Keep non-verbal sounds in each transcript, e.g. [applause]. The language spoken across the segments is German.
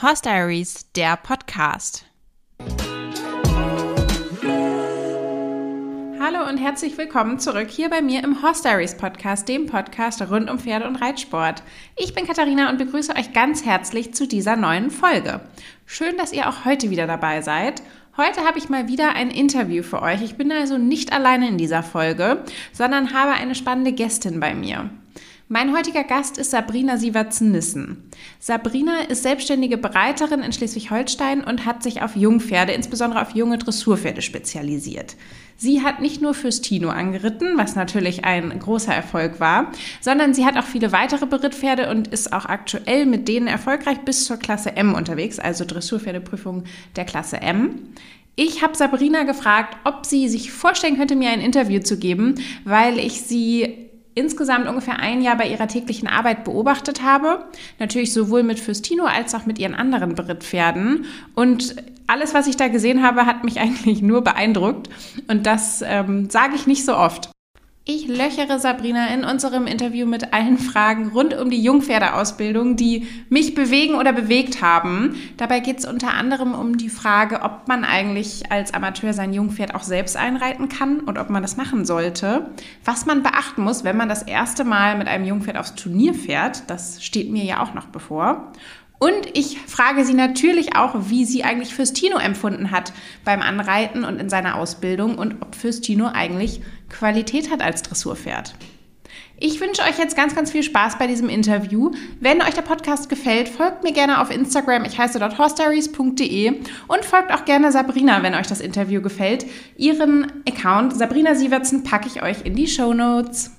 Horse Diaries, der Podcast. Hallo und herzlich willkommen zurück hier bei mir im Horse Diaries Podcast, dem Podcast rund um Pferde und Reitsport. Ich bin Katharina und begrüße euch ganz herzlich zu dieser neuen Folge. Schön, dass ihr auch heute wieder dabei seid. Heute habe ich mal wieder ein Interview für euch. Ich bin also nicht alleine in dieser Folge, sondern habe eine spannende Gästin bei mir. Mein heutiger Gast ist Sabrina Sievertsen-Nissen. Sabrina ist selbstständige Bereiterin in Schleswig-Holstein und hat sich auf Jungpferde, insbesondere auf junge Dressurpferde spezialisiert. Sie hat nicht nur fürs Tino angeritten, was natürlich ein großer Erfolg war, sondern sie hat auch viele weitere Berittpferde und ist auch aktuell mit denen erfolgreich bis zur Klasse M unterwegs, also Dressurpferdeprüfung der Klasse M. Ich habe Sabrina gefragt, ob sie sich vorstellen könnte, mir ein Interview zu geben, weil ich sie insgesamt ungefähr ein Jahr bei ihrer täglichen Arbeit beobachtet habe. Natürlich sowohl mit Fürstino als auch mit ihren anderen Berittpferden. Und alles, was ich da gesehen habe, hat mich [laughs] eigentlich nur beeindruckt. Und das ähm, sage ich nicht so oft. Ich löchere Sabrina in unserem Interview mit allen Fragen rund um die Jungpferdeausbildung, die mich bewegen oder bewegt haben. Dabei geht es unter anderem um die Frage, ob man eigentlich als Amateur sein Jungpferd auch selbst einreiten kann und ob man das machen sollte. Was man beachten muss, wenn man das erste Mal mit einem Jungpferd aufs Turnier fährt, das steht mir ja auch noch bevor. Und ich frage sie natürlich auch, wie sie eigentlich Fürstino empfunden hat beim Anreiten und in seiner Ausbildung und ob Fürstino eigentlich Qualität hat als Dressurpferd. Ich wünsche euch jetzt ganz, ganz viel Spaß bei diesem Interview. Wenn euch der Podcast gefällt, folgt mir gerne auf Instagram. Ich heiße dort horstories.de und folgt auch gerne Sabrina, wenn euch das Interview gefällt. Ihren Account Sabrina Sievertsen packe ich euch in die Show Notes.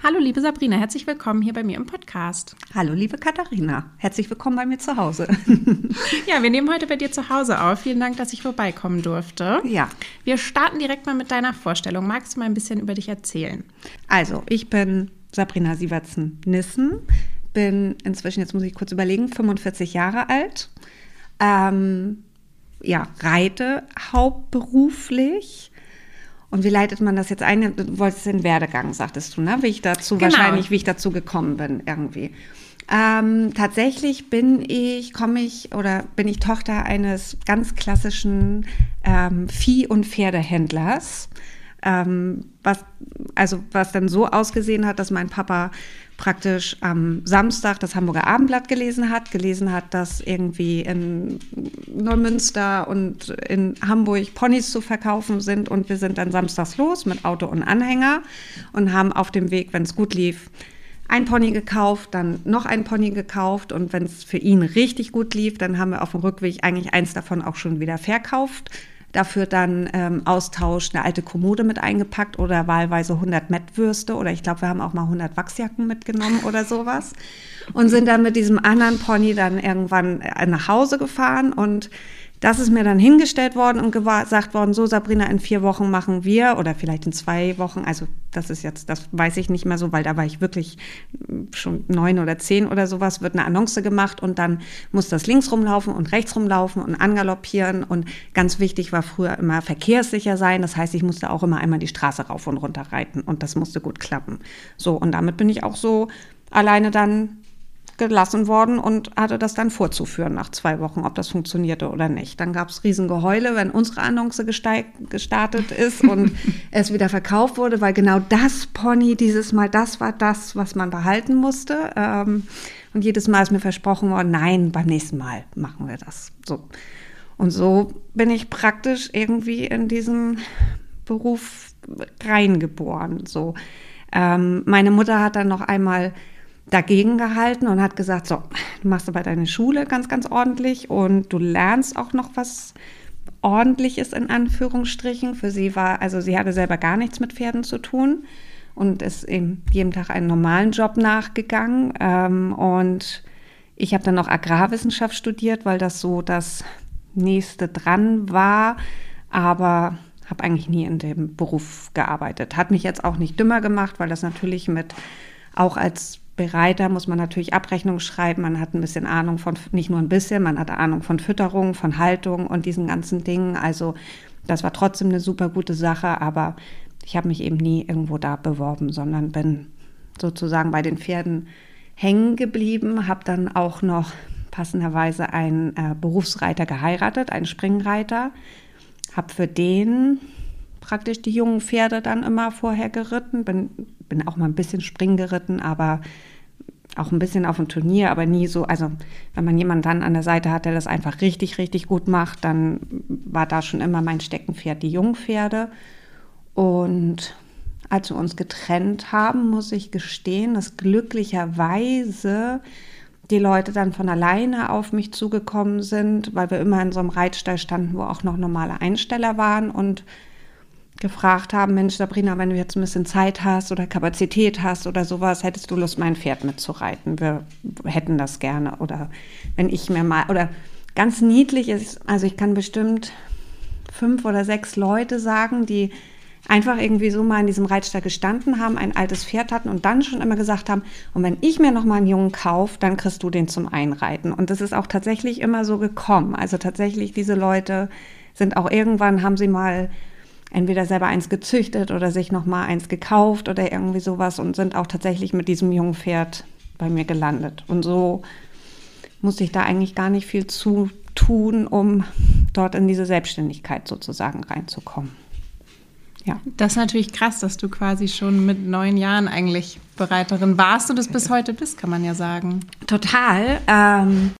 Hallo, liebe Sabrina, herzlich willkommen hier bei mir im Podcast. Hallo, liebe Katharina, herzlich willkommen bei mir zu Hause. [laughs] ja, wir nehmen heute bei dir zu Hause auf. Vielen Dank, dass ich vorbeikommen durfte. Ja. Wir starten direkt mal mit deiner Vorstellung. Magst du mal ein bisschen über dich erzählen? Also, ich bin Sabrina Sievertsen-Nissen, bin inzwischen, jetzt muss ich kurz überlegen, 45 Jahre alt. Ähm, ja, reite hauptberuflich und wie leitet man das jetzt ein? Du wolltest den Werdegang, sagtest du, ne? Wie ich dazu, genau. wahrscheinlich, wie ich dazu gekommen bin, irgendwie. Ähm, tatsächlich bin ich, komme ich oder bin ich Tochter eines ganz klassischen ähm, Vieh- und Pferdehändlers. Ähm, was, also was dann so ausgesehen hat, dass mein Papa praktisch am Samstag das Hamburger Abendblatt gelesen hat, gelesen hat, dass irgendwie in Neumünster und in Hamburg Ponys zu verkaufen sind und wir sind dann samstags los mit Auto und Anhänger und haben auf dem Weg, wenn es gut lief, ein Pony gekauft, dann noch ein Pony gekauft und wenn es für ihn richtig gut lief, dann haben wir auf dem Rückweg eigentlich eins davon auch schon wieder verkauft dafür dann ähm, Austausch eine alte Kommode mit eingepackt oder wahlweise 100 Mettwürste oder ich glaube, wir haben auch mal 100 Wachsjacken mitgenommen oder sowas und sind dann mit diesem anderen Pony dann irgendwann äh, nach Hause gefahren und das ist mir dann hingestellt worden und gesagt worden, so Sabrina, in vier Wochen machen wir oder vielleicht in zwei Wochen, also das ist jetzt, das weiß ich nicht mehr so, weil da war ich wirklich schon neun oder zehn oder sowas, wird eine Annonce gemacht und dann muss das links rumlaufen und rechts rumlaufen und angaloppieren und ganz wichtig war früher immer verkehrssicher sein, das heißt, ich musste auch immer einmal die Straße rauf und runter reiten und das musste gut klappen. So, und damit bin ich auch so alleine dann gelassen worden und hatte das dann vorzuführen nach zwei Wochen, ob das funktionierte oder nicht. Dann gab es Riesengeheule, wenn unsere Annonce gestartet ist und [laughs] es wieder verkauft wurde, weil genau das Pony dieses Mal, das war das, was man behalten musste. Ähm, und jedes Mal ist mir versprochen worden, nein, beim nächsten Mal machen wir das. So. Und so bin ich praktisch irgendwie in diesen Beruf reingeboren. So. Ähm, meine Mutter hat dann noch einmal dagegen gehalten und hat gesagt, so, du machst aber deine Schule ganz, ganz ordentlich und du lernst auch noch was ordentliches in Anführungsstrichen. Für sie war, also sie hatte selber gar nichts mit Pferden zu tun und ist eben jeden Tag einen normalen Job nachgegangen. Ähm, und ich habe dann noch Agrarwissenschaft studiert, weil das so das nächste dran war, aber habe eigentlich nie in dem Beruf gearbeitet. Hat mich jetzt auch nicht dümmer gemacht, weil das natürlich mit auch als Bereiter muss man natürlich Abrechnungen schreiben. Man hat ein bisschen Ahnung von, nicht nur ein bisschen, man hat Ahnung von Fütterung, von Haltung und diesen ganzen Dingen. Also das war trotzdem eine super gute Sache, aber ich habe mich eben nie irgendwo da beworben, sondern bin sozusagen bei den Pferden hängen geblieben, habe dann auch noch passenderweise einen äh, Berufsreiter geheiratet, einen Springreiter. Habe für den praktisch die jungen Pferde dann immer vorher geritten. Bin, bin auch mal ein bisschen Springen geritten, aber auch ein bisschen auf dem Turnier, aber nie so. Also, wenn man jemanden dann an der Seite hat, der das einfach richtig, richtig gut macht, dann war da schon immer mein Steckenpferd die Jungpferde. Und als wir uns getrennt haben, muss ich gestehen, dass glücklicherweise die Leute dann von alleine auf mich zugekommen sind, weil wir immer in so einem Reitstall standen, wo auch noch normale Einsteller waren und gefragt haben, Mensch, Sabrina, wenn du jetzt ein bisschen Zeit hast oder Kapazität hast oder sowas, hättest du Lust, mein Pferd mitzureiten? Wir hätten das gerne. Oder wenn ich mir mal, oder ganz niedlich ist, also ich kann bestimmt fünf oder sechs Leute sagen, die einfach irgendwie so mal in diesem Reitstall gestanden haben, ein altes Pferd hatten und dann schon immer gesagt haben, und wenn ich mir noch mal einen Jungen kaufe, dann kriegst du den zum Einreiten. Und das ist auch tatsächlich immer so gekommen. Also tatsächlich, diese Leute sind auch irgendwann, haben sie mal entweder selber eins gezüchtet oder sich noch mal eins gekauft oder irgendwie sowas und sind auch tatsächlich mit diesem jungen Pferd bei mir gelandet. Und so musste ich da eigentlich gar nicht viel zu tun, um dort in diese Selbstständigkeit sozusagen reinzukommen. Ja. Das ist natürlich krass, dass du quasi schon mit neun Jahren eigentlich Bereiterin warst und das bis heute bist, kann man ja sagen. Total. Ähm,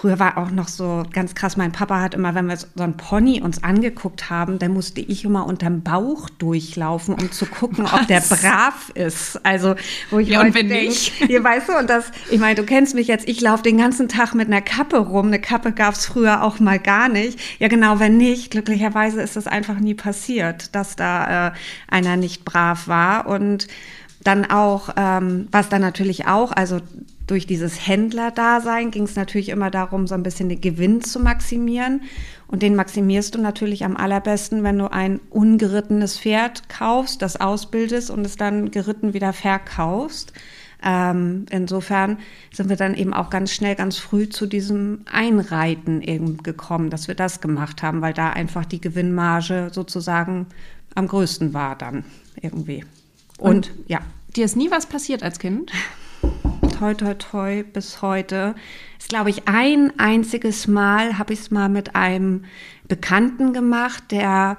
Früher war auch noch so ganz krass, mein Papa hat immer, wenn wir so ein Pony uns angeguckt haben, dann musste ich immer unterm Bauch durchlaufen, um zu gucken, Was? ob der brav ist. Also, wo ich ja, und wenn denk, nicht? [laughs] Hier, weißt du, und das, ich meine, du kennst mich jetzt, ich laufe den ganzen Tag mit einer Kappe rum. Eine Kappe gab es früher auch mal gar nicht. Ja, genau, wenn nicht, glücklicherweise ist das einfach nie passiert, dass da äh, einer nicht brav war. Und dann auch, ähm, was dann natürlich auch, also durch dieses Händlerdasein ging es natürlich immer darum, so ein bisschen den Gewinn zu maximieren. Und den maximierst du natürlich am allerbesten, wenn du ein ungerittenes Pferd kaufst, das ausbildest und es dann geritten wieder verkaufst. Ähm, insofern sind wir dann eben auch ganz schnell, ganz früh zu diesem Einreiten eben gekommen, dass wir das gemacht haben, weil da einfach die Gewinnmarge sozusagen am größten war dann irgendwie. Und, und ja. Dir ist nie was passiert als Kind? toi, toi, toi, bis heute. Ist, glaube ich, ein einziges Mal habe ich es mal mit einem Bekannten gemacht, der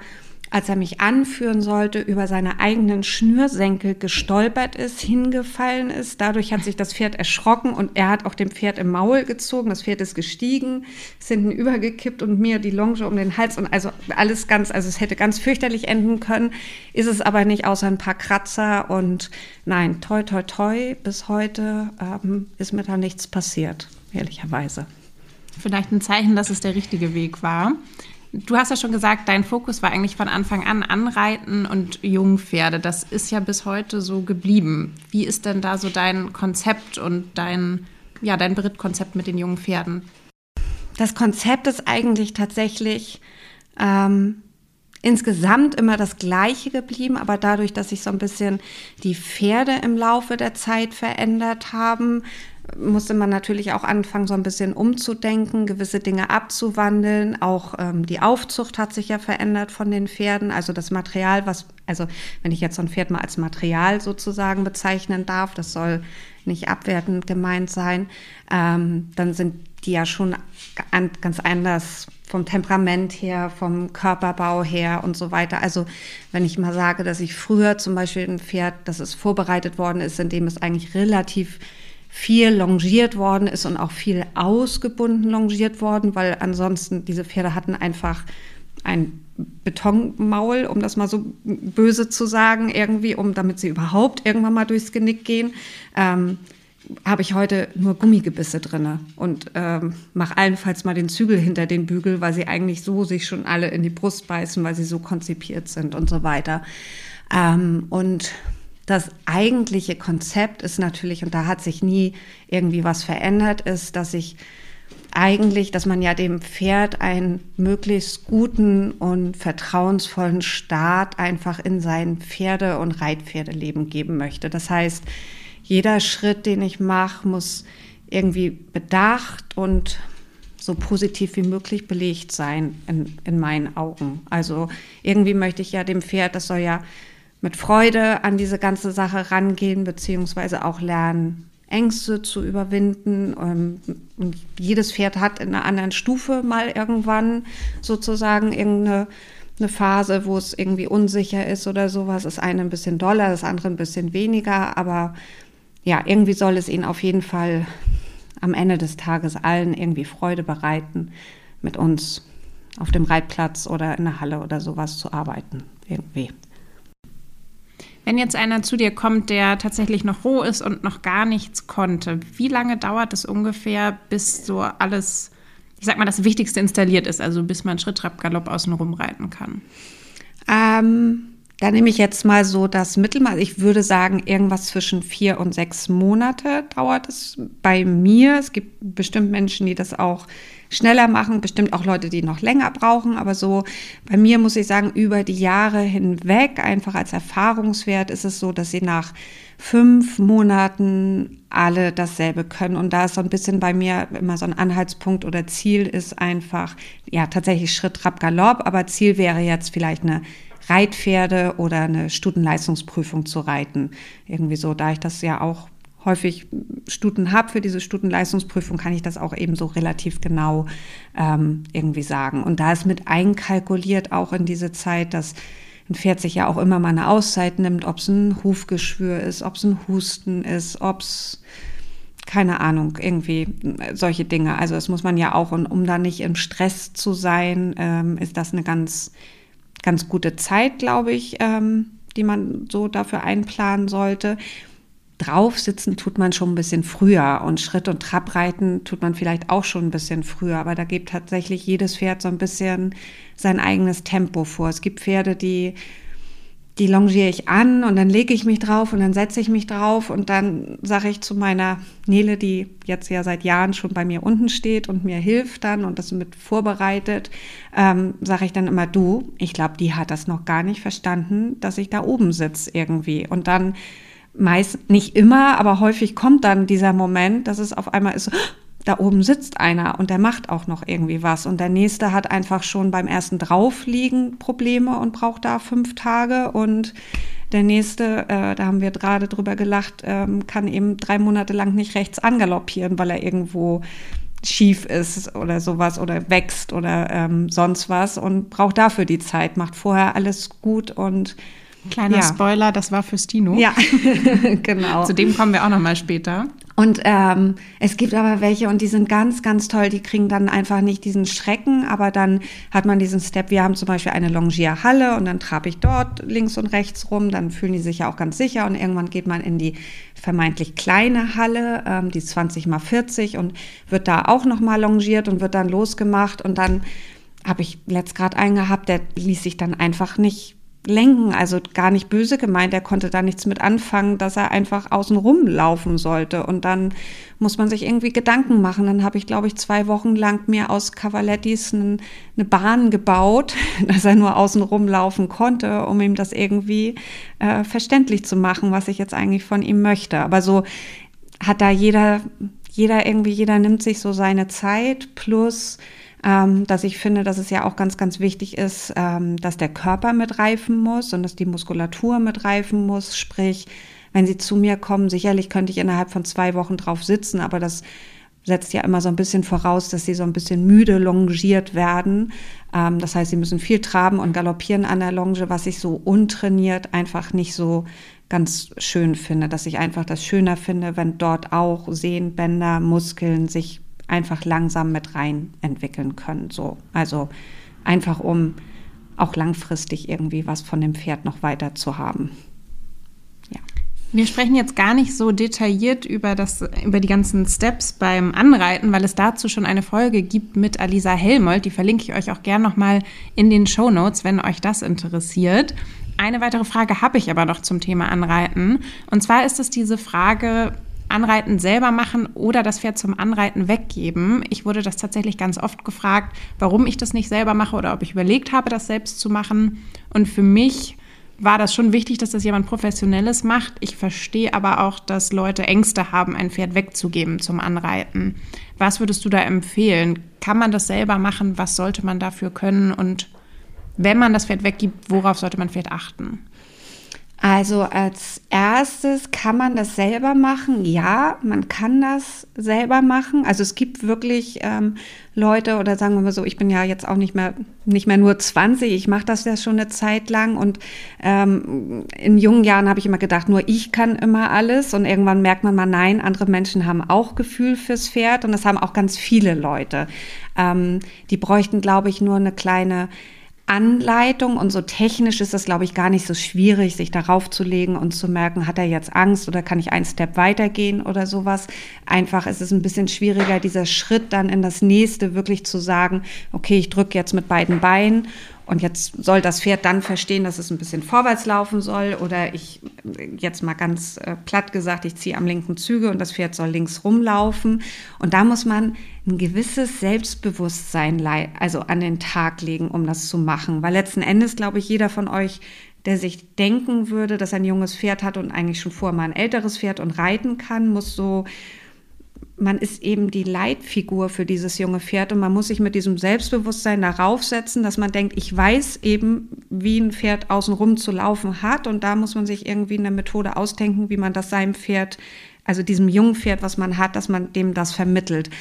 als er mich anführen sollte, über seine eigenen Schnürsenkel gestolpert ist, hingefallen ist. Dadurch hat sich das Pferd erschrocken und er hat auch dem Pferd im Maul gezogen. Das Pferd ist gestiegen, ist hinten übergekippt und mir die Longe um den Hals und also alles ganz, also es hätte ganz fürchterlich enden können, ist es aber nicht, außer ein paar Kratzer und nein, toi, toi, toi, bis heute ähm, ist mir da nichts passiert, ehrlicherweise. Vielleicht ein Zeichen, dass es der richtige Weg war. Du hast ja schon gesagt, dein Fokus war eigentlich von Anfang an Anreiten und Jungpferde. Das ist ja bis heute so geblieben. Wie ist denn da so dein Konzept und dein, ja, dein Brittkonzept mit den jungen Pferden? Das Konzept ist eigentlich tatsächlich ähm, insgesamt immer das gleiche geblieben, aber dadurch, dass sich so ein bisschen die Pferde im Laufe der Zeit verändert haben, musste man natürlich auch anfangen, so ein bisschen umzudenken, gewisse Dinge abzuwandeln. Auch ähm, die Aufzucht hat sich ja verändert von den Pferden. Also das Material, was, also wenn ich jetzt so ein Pferd mal als Material sozusagen bezeichnen darf, das soll nicht abwertend gemeint sein, ähm, dann sind die ja schon ganz anders vom Temperament her, vom Körperbau her und so weiter. Also wenn ich mal sage, dass ich früher zum Beispiel ein Pferd, das es vorbereitet worden ist, indem es eigentlich relativ viel longiert worden ist und auch viel ausgebunden longiert worden, weil ansonsten diese Pferde hatten einfach ein Betonmaul, um das mal so böse zu sagen, irgendwie, um damit sie überhaupt irgendwann mal durchs Genick gehen. Ähm, habe ich heute nur Gummigebisse drinne und ähm, mache allenfalls mal den Zügel hinter den Bügel, weil sie eigentlich so sich schon alle in die Brust beißen, weil sie so konzipiert sind und so weiter. Ähm, und das eigentliche Konzept ist natürlich, und da hat sich nie irgendwie was verändert, ist, dass ich eigentlich, dass man ja dem Pferd einen möglichst guten und vertrauensvollen Start einfach in sein Pferde- und Reitpferdeleben geben möchte. Das heißt, jeder Schritt, den ich mache, muss irgendwie bedacht und so positiv wie möglich belegt sein in, in meinen Augen. Also irgendwie möchte ich ja dem Pferd, das soll ja mit Freude an diese ganze Sache rangehen, beziehungsweise auch lernen, Ängste zu überwinden. Ähm, und jedes Pferd hat in einer anderen Stufe mal irgendwann sozusagen irgendeine eine Phase, wo es irgendwie unsicher ist oder sowas. Das eine ein bisschen doller, das andere ein bisschen weniger. Aber ja, irgendwie soll es ihnen auf jeden Fall am Ende des Tages allen irgendwie Freude bereiten, mit uns auf dem Reitplatz oder in der Halle oder sowas zu arbeiten. Irgendwie. Wenn jetzt einer zu dir kommt, der tatsächlich noch roh ist und noch gar nichts konnte, wie lange dauert es ungefähr, bis so alles, ich sag mal, das Wichtigste installiert ist, also bis man Schritt, Trab, Galopp außen rum reiten kann? Ähm, da nehme ich jetzt mal so das Mittelmaß. Ich würde sagen, irgendwas zwischen vier und sechs Monate dauert es bei mir. Es gibt bestimmt Menschen, die das auch schneller machen, bestimmt auch Leute, die noch länger brauchen. Aber so bei mir muss ich sagen, über die Jahre hinweg, einfach als Erfahrungswert, ist es so, dass sie nach fünf Monaten alle dasselbe können. Und da ist so ein bisschen bei mir immer so ein Anhaltspunkt oder Ziel ist einfach, ja, tatsächlich Schritt, Trab, Galopp. Aber Ziel wäre jetzt vielleicht eine Reitpferde oder eine Stutenleistungsprüfung zu reiten. Irgendwie so, da ich das ja auch häufig Stuten habe für diese Stutenleistungsprüfung, kann ich das auch eben so relativ genau ähm, irgendwie sagen. Und da ist mit einkalkuliert auch in diese Zeit, dass ein Pferd sich ja auch immer mal eine Auszeit nimmt, ob es ein Hufgeschwür ist, ob es ein Husten ist, ob es keine Ahnung, irgendwie solche Dinge. Also das muss man ja auch, und um da nicht im Stress zu sein, ähm, ist das eine ganz ganz gute Zeit, glaube ich, ähm, die man so dafür einplanen sollte. Draufsitzen tut man schon ein bisschen früher und Schritt- und Trabreiten tut man vielleicht auch schon ein bisschen früher, aber da gibt tatsächlich jedes Pferd so ein bisschen sein eigenes Tempo vor. Es gibt Pferde, die die longiere ich an und dann lege ich mich drauf und dann setze ich mich drauf und dann sage ich zu meiner Nele, die jetzt ja seit Jahren schon bei mir unten steht und mir hilft dann und das mit vorbereitet, ähm, sage ich dann immer, du, ich glaube, die hat das noch gar nicht verstanden, dass ich da oben sitze irgendwie. Und dann meist, nicht immer, aber häufig kommt dann dieser Moment, dass es auf einmal ist, da oben sitzt einer und der macht auch noch irgendwie was. Und der nächste hat einfach schon beim ersten Draufliegen Probleme und braucht da fünf Tage. Und der nächste, äh, da haben wir gerade drüber gelacht, ähm, kann eben drei Monate lang nicht rechts angaloppieren, weil er irgendwo schief ist oder sowas oder wächst oder ähm, sonst was und braucht dafür die Zeit, macht vorher alles gut und Kleiner ja. Spoiler, das war für Stino. Ja, [laughs] genau. Zu dem kommen wir auch noch mal später. Und ähm, es gibt aber welche und die sind ganz, ganz toll. Die kriegen dann einfach nicht diesen Schrecken, aber dann hat man diesen Step. Wir haben zum Beispiel eine Longierhalle und dann trabe ich dort links und rechts rum. Dann fühlen die sich ja auch ganz sicher und irgendwann geht man in die vermeintlich kleine Halle, ähm, die 20 mal 40 und wird da auch noch mal longiert und wird dann losgemacht und dann habe ich letzt gerade einen gehabt, der ließ sich dann einfach nicht lenken, also gar nicht böse gemeint, er konnte da nichts mit anfangen, dass er einfach außen rum laufen sollte. Und dann muss man sich irgendwie Gedanken machen. Dann habe ich, glaube ich, zwei Wochen lang mir aus Cavalettis eine Bahn gebaut, [laughs] dass er nur außen rum laufen konnte, um ihm das irgendwie äh, verständlich zu machen, was ich jetzt eigentlich von ihm möchte. Aber so hat da jeder, jeder irgendwie, jeder nimmt sich so seine Zeit plus ähm, dass ich finde, dass es ja auch ganz, ganz wichtig ist, ähm, dass der Körper mit reifen muss und dass die Muskulatur mit reifen muss. Sprich, wenn sie zu mir kommen, sicherlich könnte ich innerhalb von zwei Wochen drauf sitzen, aber das setzt ja immer so ein bisschen voraus, dass sie so ein bisschen müde longiert werden. Ähm, das heißt, sie müssen viel traben und galoppieren an der Longe, was ich so untrainiert einfach nicht so ganz schön finde, dass ich einfach das schöner finde, wenn dort auch Sehnenbänder, Muskeln sich einfach langsam mit rein entwickeln können. So. Also einfach um auch langfristig irgendwie was von dem Pferd noch weiter zu haben. Ja. Wir sprechen jetzt gar nicht so detailliert über, das, über die ganzen Steps beim Anreiten, weil es dazu schon eine Folge gibt mit Alisa Helmold. Die verlinke ich euch auch gerne nochmal in den Show Notes, wenn euch das interessiert. Eine weitere Frage habe ich aber noch zum Thema Anreiten. Und zwar ist es diese Frage, Anreiten selber machen oder das Pferd zum Anreiten weggeben. Ich wurde das tatsächlich ganz oft gefragt, warum ich das nicht selber mache oder ob ich überlegt habe, das selbst zu machen. Und für mich war das schon wichtig, dass das jemand Professionelles macht. Ich verstehe aber auch, dass Leute Ängste haben, ein Pferd wegzugeben zum Anreiten. Was würdest du da empfehlen? Kann man das selber machen? Was sollte man dafür können? Und wenn man das Pferd weggibt, worauf sollte man Pferd achten? Also als erstes kann man das selber machen. Ja, man kann das selber machen. Also es gibt wirklich ähm, Leute oder sagen wir mal so, ich bin ja jetzt auch nicht mehr nicht mehr nur 20, ich mache das ja schon eine Zeit lang und ähm, in jungen Jahren habe ich immer gedacht, nur ich kann immer alles und irgendwann merkt man mal, nein, andere Menschen haben auch Gefühl fürs Pferd und das haben auch ganz viele Leute. Ähm, die bräuchten, glaube ich, nur eine kleine Anleitung und so technisch ist es, glaube ich, gar nicht so schwierig, sich darauf zu legen und zu merken, hat er jetzt Angst oder kann ich einen Step weitergehen oder sowas. Einfach ist es ein bisschen schwieriger, dieser Schritt dann in das nächste wirklich zu sagen, okay, ich drücke jetzt mit beiden Beinen und jetzt soll das Pferd dann verstehen, dass es ein bisschen vorwärts laufen soll. Oder ich, jetzt mal ganz äh, platt gesagt, ich ziehe am linken Züge und das Pferd soll links rumlaufen. Und da muss man ein gewisses Selbstbewusstsein also an den Tag legen, um das zu machen. Weil letzten Endes, glaube ich, jeder von euch, der sich denken würde, dass ein junges Pferd hat und eigentlich schon vorher mal ein älteres Pferd und reiten kann, muss so man ist eben die Leitfigur für dieses junge Pferd und man muss sich mit diesem Selbstbewusstsein darauf setzen, dass man denkt, ich weiß eben, wie ein Pferd außenrum zu laufen hat und da muss man sich irgendwie eine Methode ausdenken, wie man das seinem Pferd, also diesem jungen Pferd, was man hat, dass man dem das vermittelt.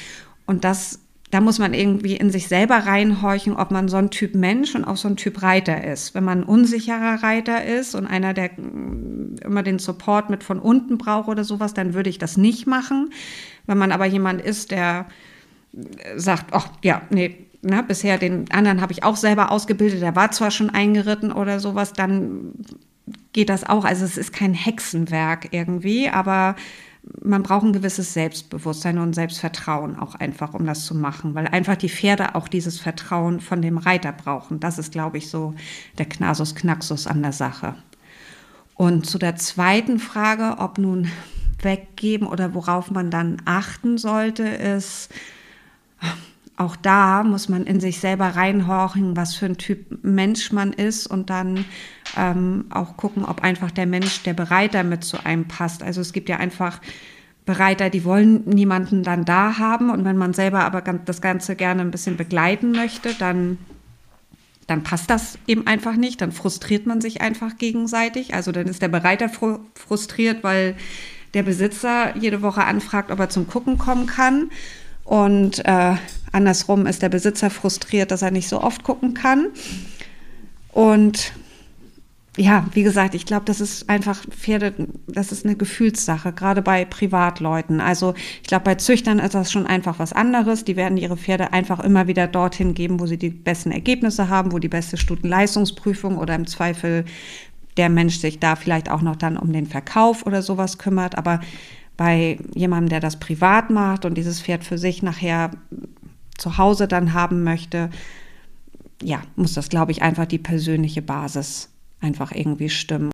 Und das da muss man irgendwie in sich selber reinhorchen, ob man so ein Typ Mensch und auch so ein Typ Reiter ist. Wenn man ein unsicherer Reiter ist und einer, der mm, immer den Support mit von unten braucht oder sowas, dann würde ich das nicht machen. Wenn man aber jemand ist, der sagt, ach ja, nee, na, bisher den anderen habe ich auch selber ausgebildet, der war zwar schon eingeritten oder sowas, dann geht das auch. Also es ist kein Hexenwerk irgendwie, aber man braucht ein gewisses Selbstbewusstsein und Selbstvertrauen auch einfach, um das zu machen, weil einfach die Pferde auch dieses Vertrauen von dem Reiter brauchen. Das ist, glaube ich, so der Knasus Knaxus an der Sache. Und zu der zweiten Frage, ob nun weggeben oder worauf man dann achten sollte, ist, auch da muss man in sich selber reinhorchen, was für ein Typ Mensch man ist und dann ähm, auch gucken, ob einfach der Mensch, der Bereiter mit zu einem passt. Also es gibt ja einfach Bereiter, die wollen niemanden dann da haben und wenn man selber aber das Ganze gerne ein bisschen begleiten möchte, dann dann passt das eben einfach nicht, dann frustriert man sich einfach gegenseitig. Also dann ist der Bereiter frustriert, weil der Besitzer jede Woche anfragt, ob er zum Gucken kommen kann. Und äh, andersrum ist der Besitzer frustriert, dass er nicht so oft gucken kann. Und ja, wie gesagt, ich glaube, das ist einfach Pferde, das ist eine Gefühlssache, gerade bei Privatleuten. Also ich glaube, bei Züchtern ist das schon einfach was anderes. Die werden ihre Pferde einfach immer wieder dorthin geben, wo sie die besten Ergebnisse haben, wo die beste Stutenleistungsprüfung oder im Zweifel der Mensch sich da vielleicht auch noch dann um den Verkauf oder sowas kümmert. Aber bei jemandem, der das privat macht und dieses Pferd für sich nachher zu Hause dann haben möchte, ja, muss das, glaube ich, einfach die persönliche Basis einfach irgendwie stimmen.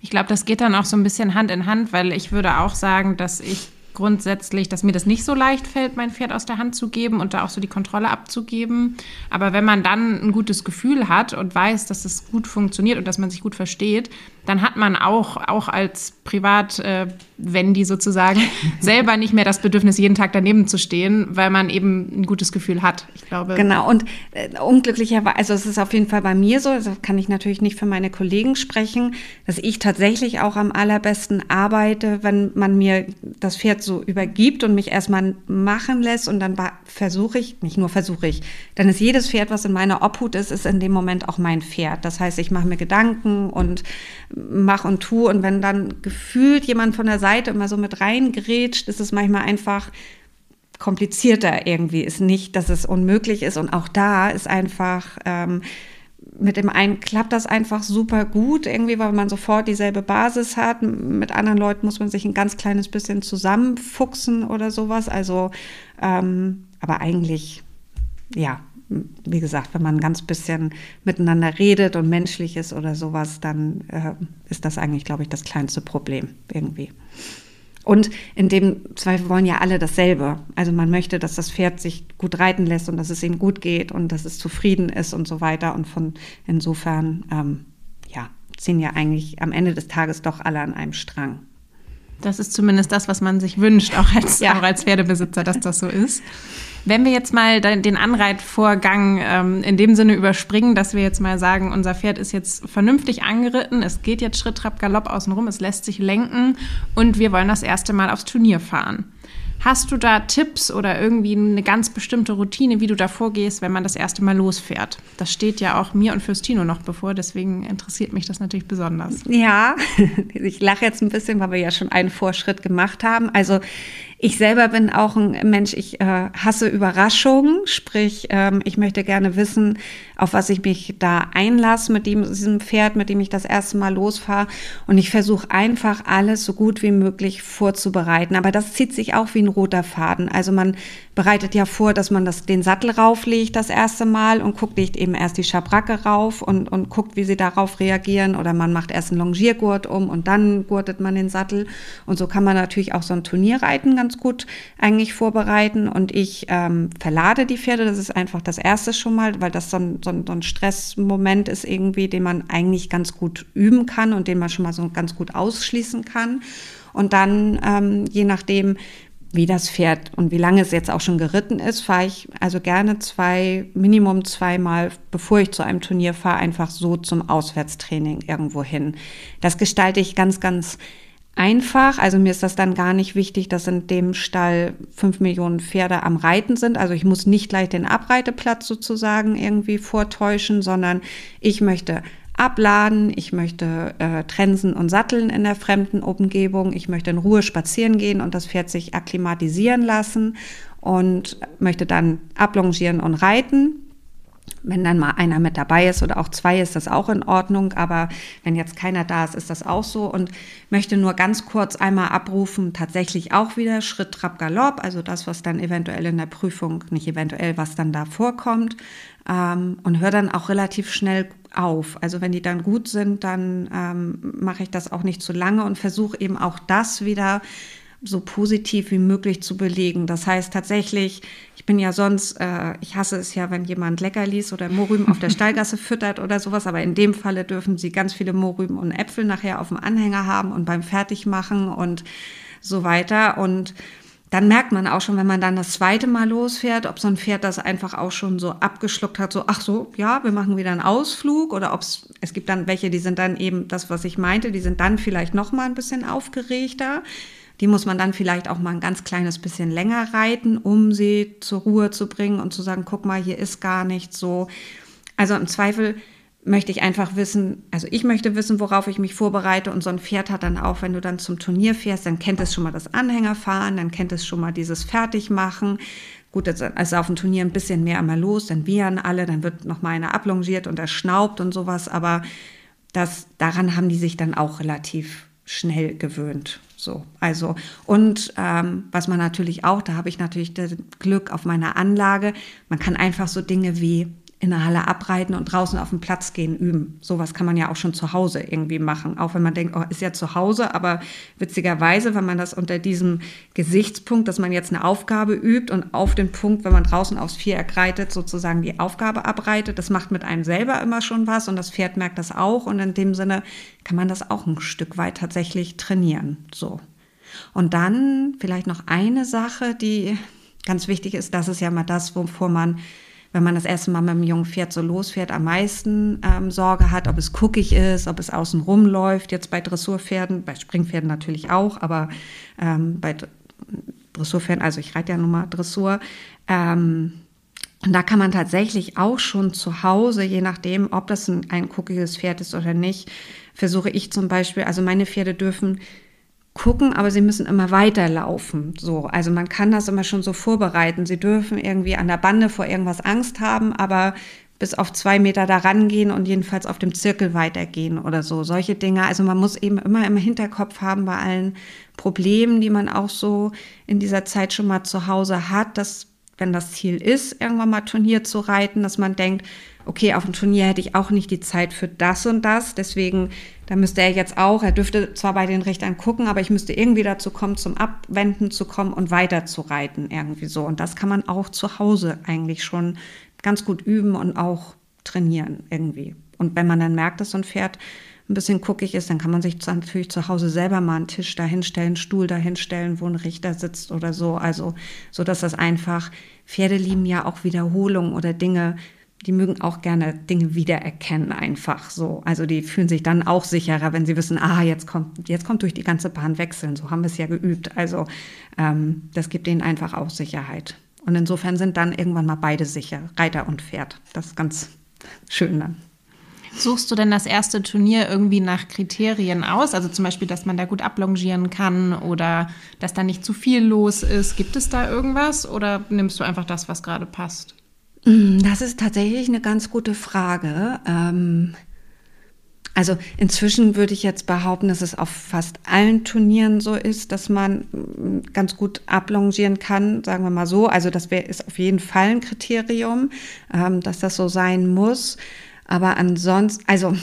Ich glaube, das geht dann auch so ein bisschen Hand in Hand, weil ich würde auch sagen, dass ich grundsätzlich, dass mir das nicht so leicht fällt, mein Pferd aus der Hand zu geben und da auch so die Kontrolle abzugeben. Aber wenn man dann ein gutes Gefühl hat und weiß, dass es gut funktioniert und dass man sich gut versteht, dann hat man auch, auch als Privat, äh, wenn die sozusagen [laughs] selber nicht mehr das Bedürfnis, jeden Tag daneben zu stehen, weil man eben ein gutes Gefühl hat. Ich glaube. Genau. Und äh, unglücklicherweise, also es ist auf jeden Fall bei mir so, also kann ich natürlich nicht für meine Kollegen sprechen, dass ich tatsächlich auch am allerbesten arbeite, wenn man mir das Pferd so übergibt und mich erstmal machen lässt und dann versuche ich, nicht nur versuche ich, dann ist jedes Pferd, was in meiner Obhut ist, ist in dem Moment auch mein Pferd. Das heißt, ich mache mir Gedanken und mach und tu. Und wenn dann gefühlt jemand von der Seite immer so mit reingrätscht, ist es manchmal einfach komplizierter irgendwie. Ist nicht, dass es unmöglich ist. Und auch da ist einfach, ähm, mit dem einen klappt das einfach super gut, irgendwie, weil man sofort dieselbe Basis hat. Mit anderen Leuten muss man sich ein ganz kleines bisschen zusammenfuchsen oder sowas. Also, ähm, aber eigentlich, ja, wie gesagt, wenn man ein ganz bisschen miteinander redet und menschlich ist oder sowas, dann äh, ist das eigentlich, glaube ich, das kleinste Problem irgendwie. Und in dem Zweifel wollen ja alle dasselbe. Also man möchte, dass das Pferd sich gut reiten lässt und dass es ihm gut geht und dass es zufrieden ist und so weiter. Und von insofern, ähm, ja, ziehen ja eigentlich am Ende des Tages doch alle an einem Strang. Das ist zumindest das, was man sich wünscht, auch als, ja. auch als Pferdebesitzer, dass das so ist. Wenn wir jetzt mal den Anreitvorgang ähm, in dem Sinne überspringen, dass wir jetzt mal sagen, unser Pferd ist jetzt vernünftig angeritten, es geht jetzt Schritt, Trab, Galopp außenrum, es lässt sich lenken und wir wollen das erste Mal aufs Turnier fahren. Hast du da Tipps oder irgendwie eine ganz bestimmte Routine, wie du da vorgehst, wenn man das erste Mal losfährt? Das steht ja auch mir und Fürstino noch bevor, deswegen interessiert mich das natürlich besonders. Ja, [laughs] ich lache jetzt ein bisschen, weil wir ja schon einen Vorschritt gemacht haben. Also ich selber bin auch ein Mensch, ich äh, hasse Überraschungen, sprich, ähm, ich möchte gerne wissen, auf was ich mich da einlasse mit dem, diesem Pferd, mit dem ich das erste Mal losfahre. Und ich versuche einfach alles so gut wie möglich vorzubereiten. Aber das zieht sich auch wie ein roter Faden. Also man bereitet ja vor, dass man das, den Sattel rauflegt das erste Mal und guckt, legt eben erst die Schabracke rauf und, und guckt, wie sie darauf reagieren. Oder man macht erst einen Longiergurt um und dann gurtet man den Sattel. Und so kann man natürlich auch so ein Turnierreiten ganz gut eigentlich vorbereiten. Und ich ähm, verlade die Pferde. Das ist einfach das erste schon mal, weil das so ein, so, ein, so ein Stressmoment ist irgendwie, den man eigentlich ganz gut üben kann und den man schon mal so ganz gut ausschließen kann. Und dann, ähm, je nachdem, wie das Pferd und wie lange es jetzt auch schon geritten ist, fahre ich also gerne zwei, Minimum zweimal, bevor ich zu einem Turnier fahre, einfach so zum Auswärtstraining irgendwo hin. Das gestalte ich ganz, ganz einfach. Also mir ist das dann gar nicht wichtig, dass in dem Stall fünf Millionen Pferde am Reiten sind. Also ich muss nicht gleich den Abreiteplatz sozusagen irgendwie vortäuschen, sondern ich möchte abladen, ich möchte äh, trensen und satteln in der fremden Umgebung, ich möchte in Ruhe spazieren gehen und das Pferd sich akklimatisieren lassen und möchte dann ablongieren und reiten. Wenn dann mal einer mit dabei ist oder auch zwei, ist das auch in Ordnung. Aber wenn jetzt keiner da ist, ist das auch so. Und möchte nur ganz kurz einmal abrufen, tatsächlich auch wieder Schritt, Trab, Galopp. Also das, was dann eventuell in der Prüfung, nicht eventuell, was dann da vorkommt. Ähm, und höre dann auch relativ schnell auf. Also wenn die dann gut sind, dann ähm, mache ich das auch nicht zu lange und versuche eben auch das wieder so positiv wie möglich zu belegen. Das heißt tatsächlich, ich bin ja sonst, äh, ich hasse es ja, wenn jemand Leckerlis oder Mohrrüben auf der [laughs] Stallgasse füttert oder sowas, aber in dem Falle dürfen sie ganz viele Mohrrüben und Äpfel nachher auf dem Anhänger haben und beim Fertigmachen und so weiter. Und dann merkt man auch schon, wenn man dann das zweite Mal losfährt, ob so ein Pferd das einfach auch schon so abgeschluckt hat, so, ach so, ja, wir machen wieder einen Ausflug oder ob es, es gibt dann welche, die sind dann eben das, was ich meinte, die sind dann vielleicht noch mal ein bisschen aufgeregter. Die muss man dann vielleicht auch mal ein ganz kleines bisschen länger reiten, um sie zur Ruhe zu bringen und zu sagen, guck mal, hier ist gar nichts so. Also im Zweifel möchte ich einfach wissen, also ich möchte wissen, worauf ich mich vorbereite und so ein Pferd hat dann auch, wenn du dann zum Turnier fährst, dann kennt es schon mal das Anhängerfahren, dann kennt es schon mal dieses Fertigmachen. Gut, jetzt ist auf dem Turnier ein bisschen mehr einmal los, dann wiehern alle, dann wird noch mal einer ablongiert und er schnaubt und sowas, aber das, daran haben die sich dann auch relativ schnell gewöhnt. So, also, und ähm, was man natürlich auch, da habe ich natürlich das Glück auf meiner Anlage, man kann einfach so Dinge wie in der Halle abreiten und draußen auf den Platz gehen üben. Sowas kann man ja auch schon zu Hause irgendwie machen. Auch wenn man denkt, oh, ist ja zu Hause, aber witzigerweise, wenn man das unter diesem Gesichtspunkt, dass man jetzt eine Aufgabe übt und auf den Punkt, wenn man draußen aufs Viereck reitet, sozusagen die Aufgabe abreitet, das macht mit einem selber immer schon was und das Pferd merkt das auch und in dem Sinne kann man das auch ein Stück weit tatsächlich trainieren. So. Und dann vielleicht noch eine Sache, die ganz wichtig ist, das ist ja mal das, wovor man wenn man das erste Mal mit einem jungen Pferd so losfährt, am meisten ähm, Sorge hat, ob es guckig ist, ob es außen rumläuft. Jetzt bei Dressurpferden, bei Springpferden natürlich auch, aber ähm, bei Dressurpferden, also ich reite ja nun mal Dressur, ähm, und da kann man tatsächlich auch schon zu Hause, je nachdem, ob das ein, ein guckiges Pferd ist oder nicht, versuche ich zum Beispiel, also meine Pferde dürfen gucken, aber sie müssen immer weiterlaufen. So, also man kann das immer schon so vorbereiten. Sie dürfen irgendwie an der Bande vor irgendwas Angst haben, aber bis auf zwei Meter da rangehen und jedenfalls auf dem Zirkel weitergehen oder so. Solche Dinge. Also man muss eben immer im Hinterkopf haben bei allen Problemen, die man auch so in dieser Zeit schon mal zu Hause hat, dass wenn das Ziel ist, irgendwann mal Turnier zu reiten, dass man denkt, okay, auf dem Turnier hätte ich auch nicht die Zeit für das und das. Deswegen, da müsste er jetzt auch, er dürfte zwar bei den Richtern gucken, aber ich müsste irgendwie dazu kommen, zum Abwenden zu kommen und weiter zu reiten, irgendwie so. Und das kann man auch zu Hause eigentlich schon ganz gut üben und auch trainieren irgendwie. Und wenn man dann merkt, dass so ein Pferd ein bisschen guckig ist, dann kann man sich natürlich zu Hause selber mal einen Tisch dahinstellen, einen Stuhl dahinstellen, wo ein Richter sitzt oder so. Also, so dass das einfach, Pferde lieben ja auch Wiederholung oder Dinge, die mögen auch gerne Dinge wiedererkennen, einfach so. Also die fühlen sich dann auch sicherer, wenn sie wissen, ah, jetzt kommt, jetzt kommt durch die ganze Bahn wechseln. So haben wir es ja geübt. Also ähm, das gibt ihnen einfach auch Sicherheit. Und insofern sind dann irgendwann mal beide sicher, Reiter und Pferd. Das ist ganz schön dann. Suchst du denn das erste Turnier irgendwie nach Kriterien aus? Also zum Beispiel, dass man da gut ablongieren kann oder dass da nicht zu viel los ist. Gibt es da irgendwas oder nimmst du einfach das, was gerade passt? Mm, das ist tatsächlich eine ganz gute Frage. Ähm, also inzwischen würde ich jetzt behaupten, dass es auf fast allen Turnieren so ist, dass man mm, ganz gut ablongieren kann, sagen wir mal so. Also das wär, ist auf jeden Fall ein Kriterium, ähm, dass das so sein muss. Aber ansonsten, also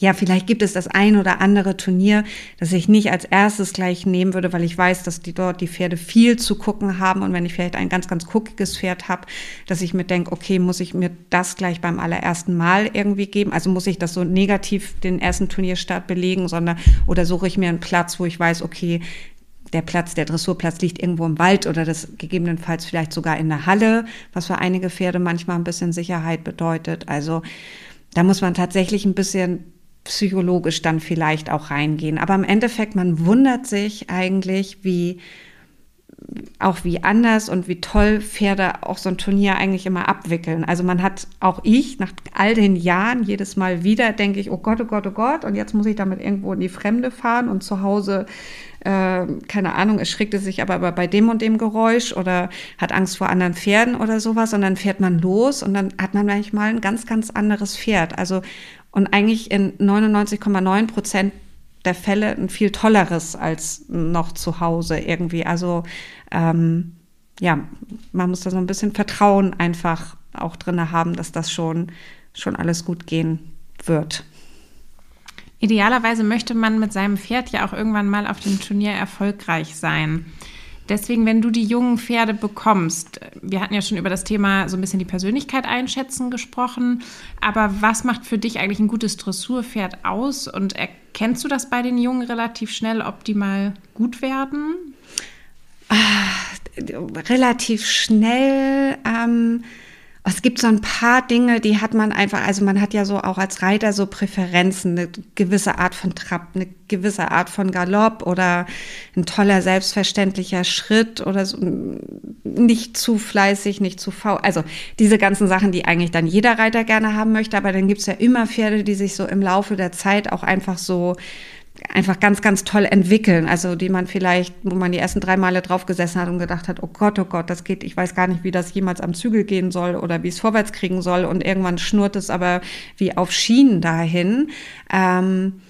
ja, vielleicht gibt es das ein oder andere Turnier, das ich nicht als erstes gleich nehmen würde, weil ich weiß, dass die dort die Pferde viel zu gucken haben und wenn ich vielleicht ein ganz, ganz guckiges Pferd habe, dass ich mir denke, okay, muss ich mir das gleich beim allerersten Mal irgendwie geben? Also muss ich das so negativ den ersten Turnierstart belegen, sondern oder suche ich mir einen Platz, wo ich weiß, okay, der Platz, der Dressurplatz liegt irgendwo im Wald oder das gegebenenfalls vielleicht sogar in der Halle, was für einige Pferde manchmal ein bisschen Sicherheit bedeutet. Also da muss man tatsächlich ein bisschen psychologisch dann vielleicht auch reingehen. Aber im Endeffekt, man wundert sich eigentlich, wie auch wie anders und wie toll Pferde auch so ein Turnier eigentlich immer abwickeln. Also man hat auch ich nach all den Jahren jedes Mal wieder denke ich, oh Gott, oh Gott, oh Gott, und jetzt muss ich damit irgendwo in die Fremde fahren und zu Hause äh, keine Ahnung, erschrickt es sich aber bei dem und dem Geräusch oder hat Angst vor anderen Pferden oder sowas und dann fährt man los und dann hat man manchmal ein ganz, ganz anderes Pferd. Also und eigentlich in 99,9 Prozent der Fälle ein viel tolleres als noch zu Hause irgendwie. Also ähm, ja, man muss da so ein bisschen Vertrauen einfach auch drin haben, dass das schon, schon alles gut gehen wird. Idealerweise möchte man mit seinem Pferd ja auch irgendwann mal auf dem Turnier erfolgreich sein. Deswegen, wenn du die jungen Pferde bekommst, wir hatten ja schon über das Thema so ein bisschen die Persönlichkeit einschätzen gesprochen, aber was macht für dich eigentlich ein gutes Dressurpferd aus und erkennst du das bei den Jungen relativ schnell, ob die mal gut werden? Ah, relativ schnell. Ähm es gibt so ein paar Dinge, die hat man einfach, also man hat ja so auch als Reiter so Präferenzen, eine gewisse Art von Trab, eine gewisse Art von Galopp oder ein toller, selbstverständlicher Schritt oder so, nicht zu fleißig, nicht zu faul. Also diese ganzen Sachen, die eigentlich dann jeder Reiter gerne haben möchte, aber dann gibt es ja immer Pferde, die sich so im Laufe der Zeit auch einfach so einfach ganz, ganz toll entwickeln. Also die man vielleicht, wo man die ersten drei Male drauf gesessen hat und gedacht hat, oh Gott, oh Gott, das geht, ich weiß gar nicht, wie das jemals am Zügel gehen soll oder wie es vorwärts kriegen soll. Und irgendwann schnurrt es aber wie auf Schienen dahin. Ähm,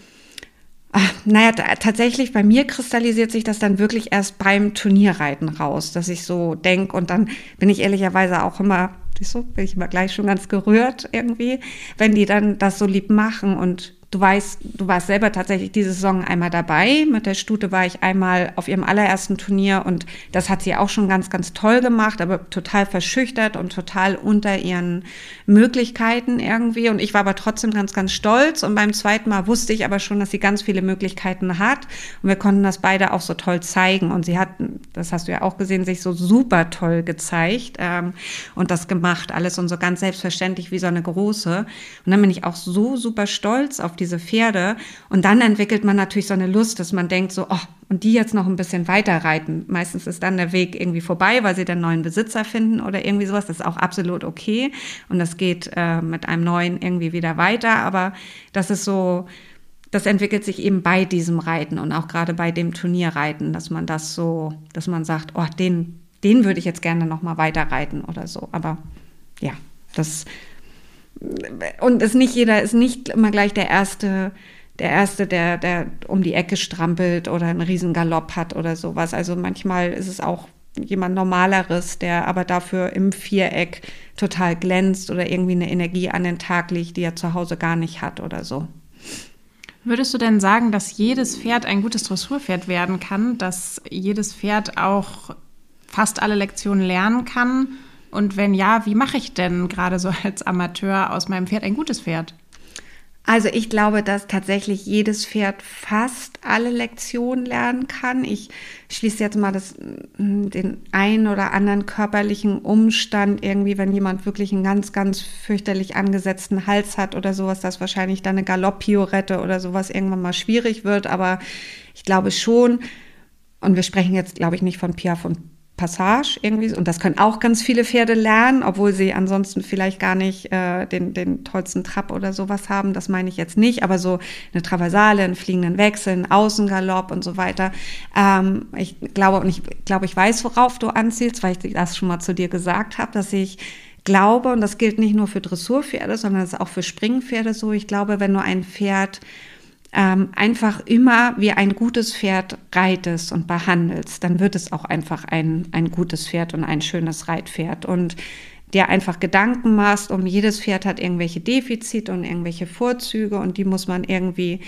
Ach, naja, tatsächlich, bei mir kristallisiert sich das dann wirklich erst beim Turnierreiten raus, dass ich so denke und dann bin ich ehrlicherweise auch immer, du, bin ich immer gleich schon ganz gerührt irgendwie, wenn die dann das so lieb machen und Du weißt, du warst selber tatsächlich diese Saison einmal dabei. Mit der Stute war ich einmal auf ihrem allerersten Turnier und das hat sie auch schon ganz, ganz toll gemacht, aber total verschüchtert und total unter ihren Möglichkeiten irgendwie. Und ich war aber trotzdem ganz, ganz stolz. Und beim zweiten Mal wusste ich aber schon, dass sie ganz viele Möglichkeiten hat. Und wir konnten das beide auch so toll zeigen. Und sie hat, das hast du ja auch gesehen, sich so super toll gezeigt ähm, und das gemacht. Alles und so ganz selbstverständlich wie so eine große. Und dann bin ich auch so super stolz auf diese Pferde. Und dann entwickelt man natürlich so eine Lust, dass man denkt so, oh, und die jetzt noch ein bisschen weiter reiten. Meistens ist dann der Weg irgendwie vorbei, weil sie den neuen Besitzer finden oder irgendwie sowas. Das ist auch absolut okay. Und das geht äh, mit einem neuen irgendwie wieder weiter. Aber das ist so, das entwickelt sich eben bei diesem Reiten und auch gerade bei dem Turnierreiten, dass man das so, dass man sagt, oh, den, den würde ich jetzt gerne noch mal weiter reiten oder so. Aber ja, das und ist nicht jeder ist nicht immer gleich der erste der erste, der der um die Ecke strampelt oder einen riesen Galopp hat oder sowas. Also manchmal ist es auch jemand normaleres, der aber dafür im Viereck total glänzt oder irgendwie eine Energie an den Tag legt, die er zu Hause gar nicht hat oder so. Würdest du denn sagen, dass jedes Pferd ein gutes Dressurpferd werden kann, dass jedes Pferd auch fast alle Lektionen lernen kann? Und wenn ja, wie mache ich denn gerade so als Amateur aus meinem Pferd ein gutes Pferd? Also ich glaube, dass tatsächlich jedes Pferd fast alle Lektionen lernen kann. Ich schließe jetzt mal das, hm, den einen oder anderen körperlichen Umstand irgendwie, wenn jemand wirklich einen ganz, ganz fürchterlich angesetzten Hals hat oder sowas, dass wahrscheinlich dann eine Galopp-Piorette oder sowas irgendwann mal schwierig wird. Aber ich glaube schon, und wir sprechen jetzt, glaube ich, nicht von Piaf und Passage irgendwie. Und das können auch ganz viele Pferde lernen, obwohl sie ansonsten vielleicht gar nicht äh, den, den tollsten Trab oder sowas haben. Das meine ich jetzt nicht. Aber so eine Traversale, einen fliegenden Wechsel, einen Außengalopp und so weiter. Ähm, ich glaube, und ich glaube, ich weiß, worauf du anzielst, weil ich das schon mal zu dir gesagt habe, dass ich glaube, und das gilt nicht nur für Dressurpferde, sondern das ist auch für Springpferde so. Ich glaube, wenn du ein Pferd ähm, einfach immer wie ein gutes Pferd reitest und behandelst, dann wird es auch einfach ein, ein gutes Pferd und ein schönes Reitpferd. Und dir einfach Gedanken machst, um jedes Pferd hat irgendwelche Defizite und irgendwelche Vorzüge und die muss man irgendwie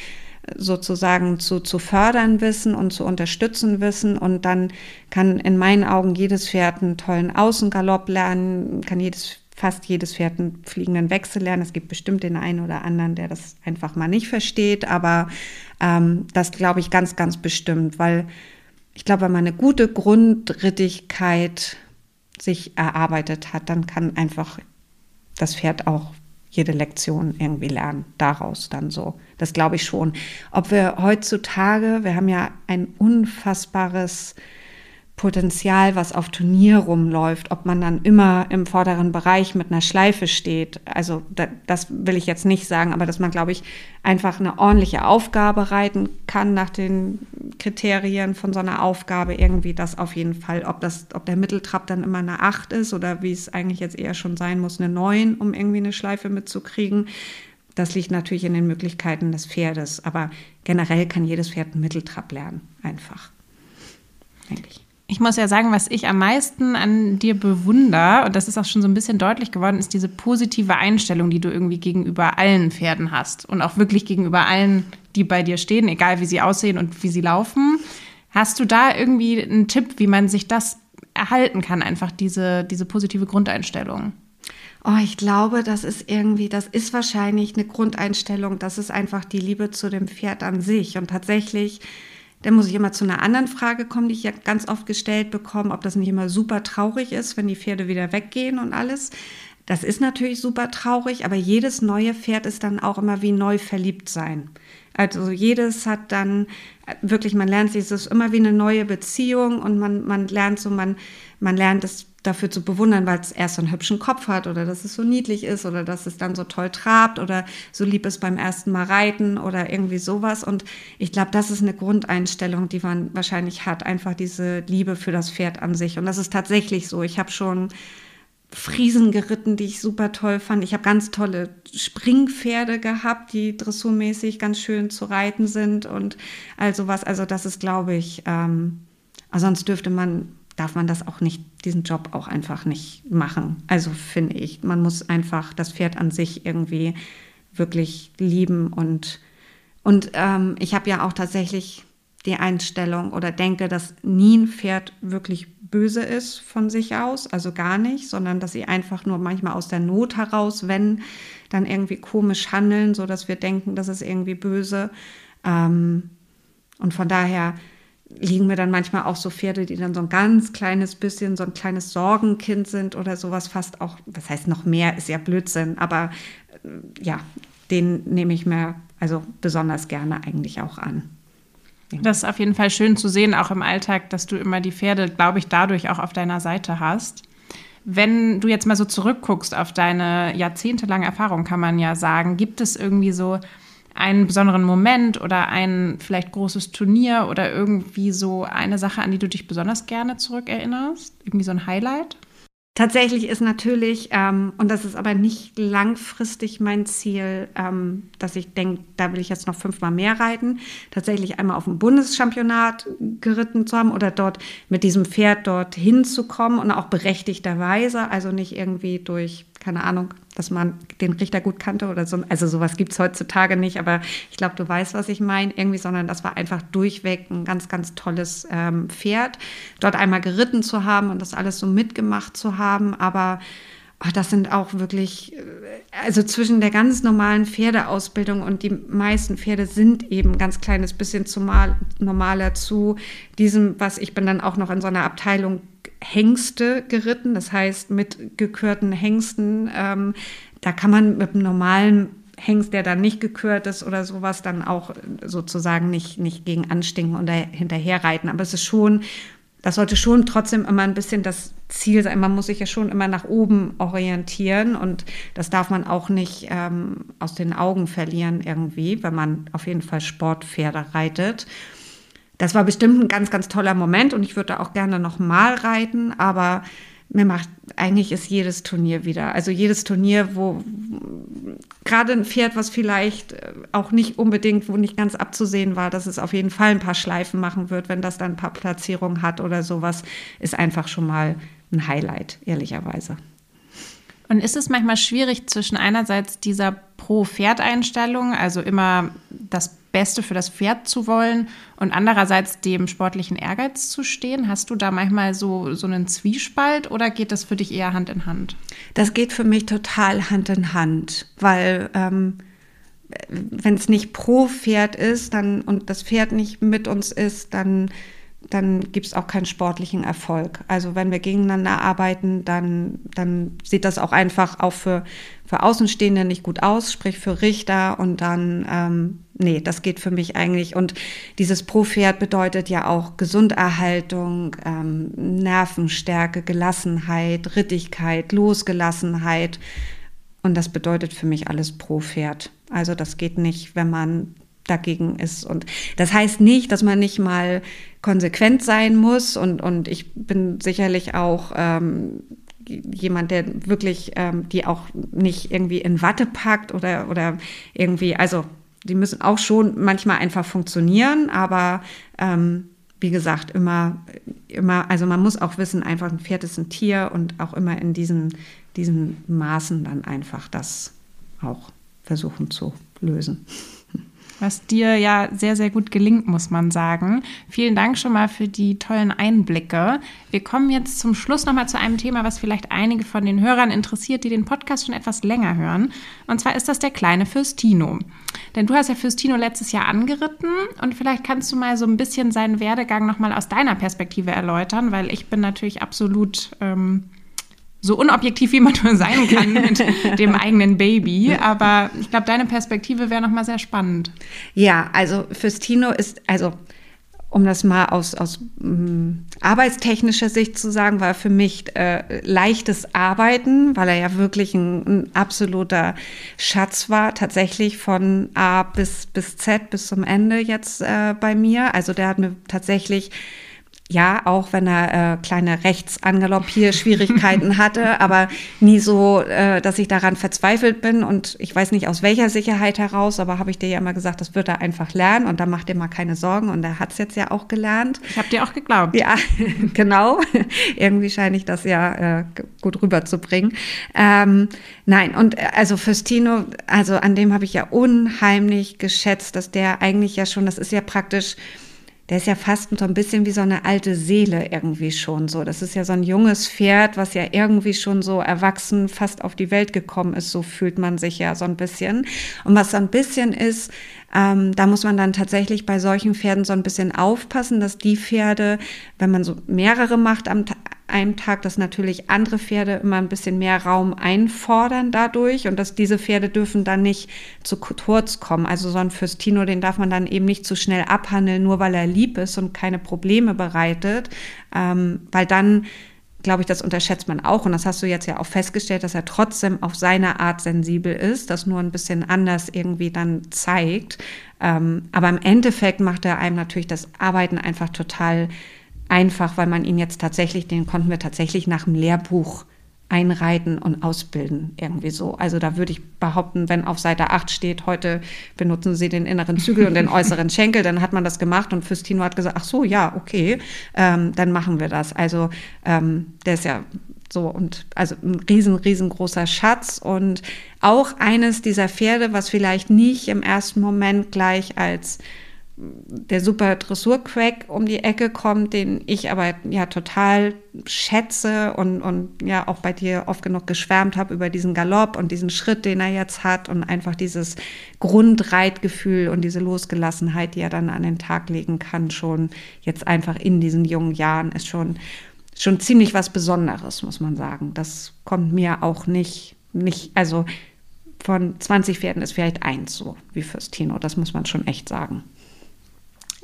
sozusagen zu, zu fördern wissen und zu unterstützen wissen. Und dann kann in meinen Augen jedes Pferd einen tollen Außengalopp lernen, kann jedes fast jedes Pferd einen fliegenden Wechsel lernen. Es gibt bestimmt den einen oder anderen, der das einfach mal nicht versteht, aber ähm, das glaube ich ganz, ganz bestimmt, weil ich glaube, wenn man eine gute Grundrittigkeit sich erarbeitet hat, dann kann einfach das Pferd auch jede Lektion irgendwie lernen, daraus dann so. Das glaube ich schon. Ob wir heutzutage, wir haben ja ein unfassbares Potenzial, was auf Turnier rumläuft, ob man dann immer im vorderen Bereich mit einer Schleife steht. Also da, das will ich jetzt nicht sagen, aber dass man, glaube ich, einfach eine ordentliche Aufgabe reiten kann nach den Kriterien von so einer Aufgabe irgendwie das auf jeden Fall, ob das, ob der Mitteltrab dann immer eine 8 ist oder wie es eigentlich jetzt eher schon sein muss, eine 9, um irgendwie eine Schleife mitzukriegen. Das liegt natürlich in den Möglichkeiten des Pferdes, aber generell kann jedes Pferd einen Mitteltrab lernen, einfach. Eigentlich. Ich muss ja sagen, was ich am meisten an dir bewundere, und das ist auch schon so ein bisschen deutlich geworden, ist diese positive Einstellung, die du irgendwie gegenüber allen Pferden hast. Und auch wirklich gegenüber allen, die bei dir stehen, egal wie sie aussehen und wie sie laufen. Hast du da irgendwie einen Tipp, wie man sich das erhalten kann, einfach diese, diese positive Grundeinstellung? Oh, ich glaube, das ist irgendwie, das ist wahrscheinlich eine Grundeinstellung. Das ist einfach die Liebe zu dem Pferd an sich. Und tatsächlich dann muss ich immer zu einer anderen Frage kommen, die ich ja ganz oft gestellt bekomme, ob das nicht immer super traurig ist, wenn die Pferde wieder weggehen und alles. Das ist natürlich super traurig, aber jedes neue Pferd ist dann auch immer wie neu verliebt sein. Also jedes hat dann wirklich, man lernt sich, es ist immer wie eine neue Beziehung und man, man lernt so, man, man lernt es dafür zu bewundern, weil es erst so einen hübschen Kopf hat oder dass es so niedlich ist oder dass es dann so toll trabt oder so lieb ist beim ersten Mal reiten oder irgendwie sowas. Und ich glaube, das ist eine Grundeinstellung, die man wahrscheinlich hat, einfach diese Liebe für das Pferd an sich. Und das ist tatsächlich so. Ich habe schon Friesen geritten, die ich super toll fand. Ich habe ganz tolle Springpferde gehabt, die dressurmäßig ganz schön zu reiten sind und also was. Also das ist, glaube ich, ähm, sonst dürfte man darf man das auch nicht, diesen Job auch einfach nicht machen. Also finde ich, man muss einfach das Pferd an sich irgendwie wirklich lieben und, und ähm, ich habe ja auch tatsächlich die Einstellung oder denke, dass nie ein Pferd wirklich böse ist von sich aus, also gar nicht, sondern dass sie einfach nur manchmal aus der Not heraus, wenn dann irgendwie komisch handeln, so dass wir denken, das ist irgendwie böse. Ähm, und von daher liegen mir dann manchmal auch so Pferde, die dann so ein ganz kleines bisschen so ein kleines Sorgenkind sind oder sowas fast auch, was heißt noch mehr, ist ja Blödsinn, aber äh, ja, den nehme ich mir also besonders gerne eigentlich auch an. Das ist auf jeden Fall schön zu sehen, auch im Alltag, dass du immer die Pferde, glaube ich, dadurch auch auf deiner Seite hast. Wenn du jetzt mal so zurückguckst auf deine jahrzehntelange Erfahrung, kann man ja sagen, gibt es irgendwie so einen besonderen Moment oder ein vielleicht großes Turnier oder irgendwie so eine Sache, an die du dich besonders gerne zurückerinnerst? Irgendwie so ein Highlight? Tatsächlich ist natürlich, ähm, und das ist aber nicht langfristig mein Ziel, ähm, dass ich denke, da will ich jetzt noch fünfmal mehr reiten, tatsächlich einmal auf dem Bundeschampionat geritten zu haben oder dort mit diesem Pferd dort hinzukommen und auch berechtigterweise, also nicht irgendwie durch, keine Ahnung, dass man den Richter gut kannte oder so. Also sowas gibt es heutzutage nicht, aber ich glaube, du weißt, was ich meine, irgendwie, sondern das war einfach durchweg ein ganz, ganz tolles ähm, Pferd. Dort einmal geritten zu haben und das alles so mitgemacht zu haben, aber ach, das sind auch wirklich, äh, also zwischen der ganz normalen Pferdeausbildung und die meisten Pferde sind eben ganz kleines bisschen zumal, normaler zu diesem, was ich bin dann auch noch in so einer Abteilung Hengste geritten, das heißt mit gekürten Hengsten. Ähm, da kann man mit einem normalen Hengst, der dann nicht gekürt ist oder sowas, dann auch sozusagen nicht, nicht gegen anstinken und hinterher reiten. Aber es ist schon, das sollte schon trotzdem immer ein bisschen das Ziel sein. Man muss sich ja schon immer nach oben orientieren und das darf man auch nicht ähm, aus den Augen verlieren irgendwie, wenn man auf jeden Fall Sportpferde reitet. Das war bestimmt ein ganz, ganz toller Moment und ich würde auch gerne noch mal reiten, aber mir macht eigentlich ist jedes Turnier wieder. Also jedes Turnier, wo gerade ein Pferd, was vielleicht äh, auch nicht unbedingt, wo nicht ganz abzusehen war, dass es auf jeden Fall ein paar Schleifen machen wird, wenn das dann ein paar Platzierungen hat oder sowas, ist einfach schon mal ein Highlight, ehrlicherweise. Und ist es manchmal schwierig zwischen einerseits dieser Pro-Pferd-Einstellung, also immer das Beste für das Pferd zu wollen und andererseits dem sportlichen Ehrgeiz zu stehen? Hast du da manchmal so, so einen Zwiespalt oder geht das für dich eher Hand in Hand? Das geht für mich total Hand in Hand, weil ähm, wenn es nicht pro Pferd ist dann, und das Pferd nicht mit uns ist, dann dann gibt es auch keinen sportlichen Erfolg. Also wenn wir gegeneinander arbeiten, dann, dann sieht das auch einfach auch für, für Außenstehende nicht gut aus, sprich für Richter und dann, ähm, nee, das geht für mich eigentlich. Und dieses Pro-Pferd bedeutet ja auch Gesunderhaltung, ähm, Nervenstärke, Gelassenheit, Rittigkeit, Losgelassenheit. Und das bedeutet für mich alles Pro-Pferd. Also das geht nicht, wenn man dagegen ist. Und das heißt nicht, dass man nicht mal konsequent sein muss. Und, und ich bin sicherlich auch ähm, jemand, der wirklich ähm, die auch nicht irgendwie in Watte packt oder, oder irgendwie, also die müssen auch schon manchmal einfach funktionieren, aber ähm, wie gesagt, immer, immer, also man muss auch wissen, einfach ein Pferd ist ein Tier und auch immer in diesen, diesen Maßen dann einfach das auch versuchen zu lösen was dir ja sehr, sehr gut gelingt, muss man sagen. Vielen Dank schon mal für die tollen Einblicke. Wir kommen jetzt zum Schluss nochmal zu einem Thema, was vielleicht einige von den Hörern interessiert, die den Podcast schon etwas länger hören. Und zwar ist das der kleine Fürstino. Denn du hast ja Fürstino letztes Jahr angeritten und vielleicht kannst du mal so ein bisschen seinen Werdegang nochmal aus deiner Perspektive erläutern, weil ich bin natürlich absolut... Ähm, so unobjektiv wie man nur sein kann [laughs] mit dem eigenen Baby. Aber ich glaube, deine Perspektive wäre nochmal sehr spannend. Ja, also fürs Tino ist, also um das mal aus, aus ähm, arbeitstechnischer Sicht zu sagen, war für mich äh, leichtes Arbeiten, weil er ja wirklich ein, ein, absoluter Schatz war, tatsächlich von A bis, bis Z bis zum Ende jetzt äh, bei mir. Also der hat mir tatsächlich ja, auch wenn er äh, kleine Rechtsangaloppier-Schwierigkeiten [laughs] hatte, aber nie so, äh, dass ich daran verzweifelt bin. Und ich weiß nicht aus welcher Sicherheit heraus, aber habe ich dir ja immer gesagt, das wird er einfach lernen und da macht dir mal keine Sorgen. Und er hat es jetzt ja auch gelernt. Ich habe dir auch geglaubt. Ja, [laughs] genau. [laughs] Irgendwie scheine ich das ja äh, gut rüberzubringen. Ähm, nein, und äh, also fürs Tino, also an dem habe ich ja unheimlich geschätzt, dass der eigentlich ja schon, das ist ja praktisch der ist ja fast so ein bisschen wie so eine alte Seele irgendwie schon so. Das ist ja so ein junges Pferd, was ja irgendwie schon so erwachsen fast auf die Welt gekommen ist. So fühlt man sich ja so ein bisschen. Und was so ein bisschen ist, ähm, da muss man dann tatsächlich bei solchen Pferden so ein bisschen aufpassen, dass die Pferde, wenn man so mehrere macht am einem Tag, dass natürlich andere Pferde immer ein bisschen mehr Raum einfordern dadurch und dass diese Pferde dürfen dann nicht zu kurz kommen. Also so ein Fürstino, den darf man dann eben nicht zu schnell abhandeln, nur weil er lieb ist und keine Probleme bereitet, ähm, weil dann glaube ich, das unterschätzt man auch. Und das hast du jetzt ja auch festgestellt, dass er trotzdem auf seine Art sensibel ist, das nur ein bisschen anders irgendwie dann zeigt. Ähm, aber im Endeffekt macht er einem natürlich das Arbeiten einfach total einfach, weil man ihn jetzt tatsächlich, den konnten wir tatsächlich nach dem Lehrbuch einreiten und ausbilden, irgendwie so. Also da würde ich behaupten, wenn auf Seite 8 steht, heute benutzen Sie den inneren Zügel und den [laughs] äußeren Schenkel, dann hat man das gemacht und Fürstino hat gesagt, ach so, ja, okay, ähm, dann machen wir das. Also ähm, der ist ja so und also ein riesen, riesengroßer Schatz und auch eines dieser Pferde, was vielleicht nicht im ersten Moment gleich als der super Dressurcrack um die Ecke kommt, den ich aber ja total schätze und, und ja auch bei dir oft genug geschwärmt habe über diesen Galopp und diesen Schritt, den er jetzt hat und einfach dieses Grundreitgefühl und diese Losgelassenheit, die er dann an den Tag legen kann, schon jetzt einfach in diesen jungen Jahren, ist schon, schon ziemlich was Besonderes, muss man sagen. Das kommt mir auch nicht, nicht, also von 20 Pferden ist vielleicht eins so wie fürs Tino, das muss man schon echt sagen.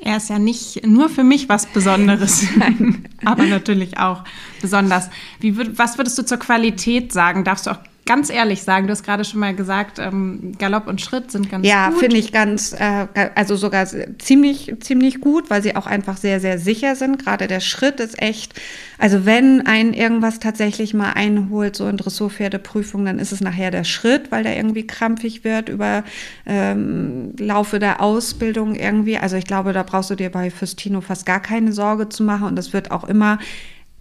Er ist ja nicht nur für mich was Besonderes, [laughs] [laughs] aber natürlich auch besonders. Wie was würdest du zur Qualität sagen? Darfst du auch ganz ehrlich sagen, du hast gerade schon mal gesagt, ähm, Galopp und Schritt sind ganz ja, gut. Ja, finde ich ganz, äh, also sogar ziemlich, ziemlich gut, weil sie auch einfach sehr, sehr sicher sind. Gerade der Schritt ist echt, also wenn ein irgendwas tatsächlich mal einholt, so in Dressurpferdeprüfung, dann ist es nachher der Schritt, weil der irgendwie krampfig wird über ähm, Laufe der Ausbildung irgendwie. Also ich glaube, da brauchst du dir bei Fürstino fast gar keine Sorge zu machen und das wird auch immer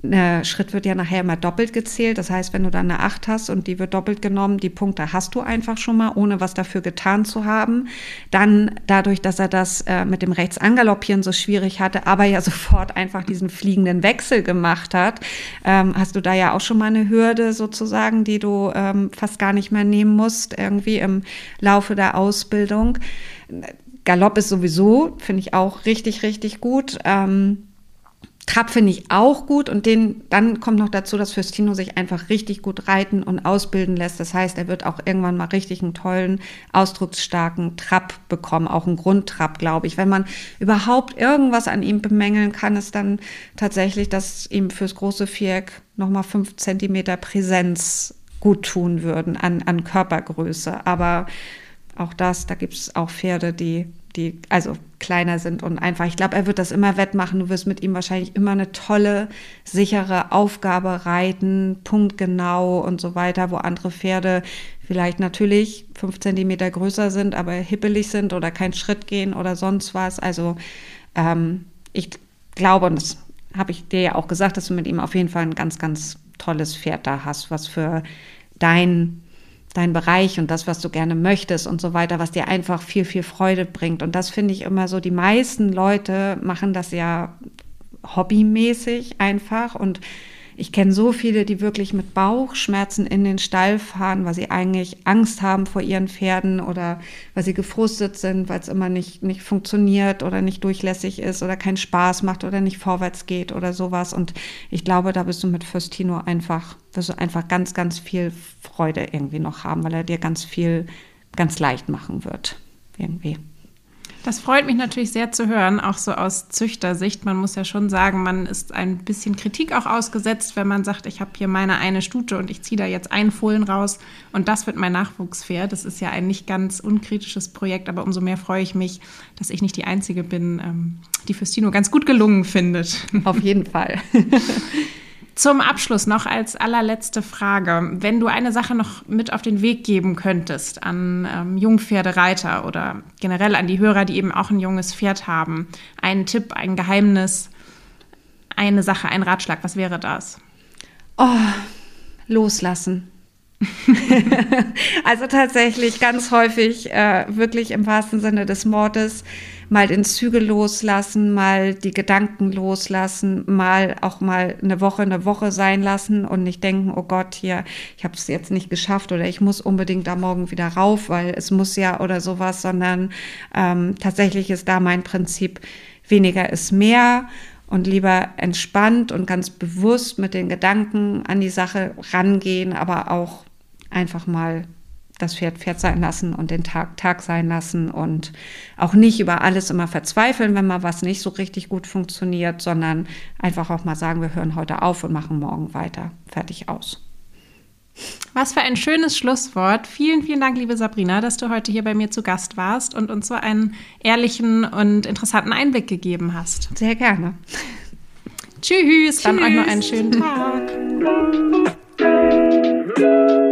der Schritt wird ja nachher immer doppelt gezählt. Das heißt, wenn du dann eine 8 hast und die wird doppelt genommen, die Punkte hast du einfach schon mal, ohne was dafür getan zu haben. Dann dadurch, dass er das äh, mit dem Rechtsangaloppieren so schwierig hatte, aber ja [laughs] sofort einfach diesen fliegenden Wechsel gemacht hat, ähm, hast du da ja auch schon mal eine Hürde sozusagen, die du ähm, fast gar nicht mehr nehmen musst, irgendwie im Laufe der Ausbildung. Galopp ist sowieso, finde ich auch richtig, richtig gut. Ähm, Trab finde ich auch gut und den, dann kommt noch dazu, dass Fürstino sich einfach richtig gut reiten und ausbilden lässt. Das heißt, er wird auch irgendwann mal richtig einen tollen, ausdrucksstarken Trab bekommen, auch einen Grundtrab, glaube ich. Wenn man überhaupt irgendwas an ihm bemängeln kann, ist dann tatsächlich, dass ihm fürs große Viereck nochmal fünf Zentimeter Präsenz gut tun würden an, an Körpergröße. Aber auch das, da gibt es auch Pferde, die die also kleiner sind und einfach, ich glaube, er wird das immer wettmachen. Du wirst mit ihm wahrscheinlich immer eine tolle, sichere Aufgabe reiten, punktgenau und so weiter, wo andere Pferde vielleicht natürlich fünf Zentimeter größer sind, aber hippelig sind oder keinen Schritt gehen oder sonst was. Also ähm, ich glaube, und das habe ich dir ja auch gesagt, dass du mit ihm auf jeden Fall ein ganz, ganz tolles Pferd da hast, was für dein dein Bereich und das, was du gerne möchtest und so weiter, was dir einfach viel, viel Freude bringt. Und das finde ich immer so, die meisten Leute machen das ja hobbymäßig einfach und ich kenne so viele, die wirklich mit Bauchschmerzen in den Stall fahren, weil sie eigentlich Angst haben vor ihren Pferden oder weil sie gefrustet sind, weil es immer nicht, nicht funktioniert oder nicht durchlässig ist oder keinen Spaß macht oder nicht vorwärts geht oder sowas. Und ich glaube, da bist du mit Fürstino einfach, wirst du einfach ganz, ganz viel Freude irgendwie noch haben, weil er dir ganz viel, ganz leicht machen wird. Irgendwie. Das freut mich natürlich sehr zu hören, auch so aus Züchtersicht. Man muss ja schon sagen, man ist ein bisschen Kritik auch ausgesetzt, wenn man sagt, ich habe hier meine eine Stute und ich ziehe da jetzt einen Fohlen raus und das wird mein Nachwuchspferd. Das ist ja ein nicht ganz unkritisches Projekt, aber umso mehr freue ich mich, dass ich nicht die Einzige bin, ähm, die Fürstino ganz gut gelungen findet. Auf jeden Fall. [laughs] Zum Abschluss noch als allerletzte Frage. Wenn du eine Sache noch mit auf den Weg geben könntest an ähm, Jungpferdereiter oder generell an die Hörer, die eben auch ein junges Pferd haben, ein Tipp, ein Geheimnis, eine Sache, ein Ratschlag, was wäre das? Oh, loslassen. [laughs] [laughs] also tatsächlich ganz häufig, äh, wirklich im wahrsten Sinne des Wortes, mal den Zügel loslassen, mal die Gedanken loslassen, mal auch mal eine Woche eine Woche sein lassen und nicht denken, oh Gott, hier, ich habe es jetzt nicht geschafft oder ich muss unbedingt da morgen wieder rauf, weil es muss ja oder sowas, sondern ähm, tatsächlich ist da mein Prinzip, weniger ist mehr und lieber entspannt und ganz bewusst mit den Gedanken an die Sache rangehen, aber auch einfach mal das Pferd Pferd sein lassen und den Tag Tag sein lassen und auch nicht über alles immer verzweifeln, wenn mal was nicht so richtig gut funktioniert, sondern einfach auch mal sagen, wir hören heute auf und machen morgen weiter. Fertig aus. Was für ein schönes Schlusswort. Vielen, vielen Dank, liebe Sabrina, dass du heute hier bei mir zu Gast warst und uns so einen ehrlichen und interessanten Einblick gegeben hast. Sehr gerne. Tschüss, Tschüss. dann euch noch einen schönen Tag. [laughs]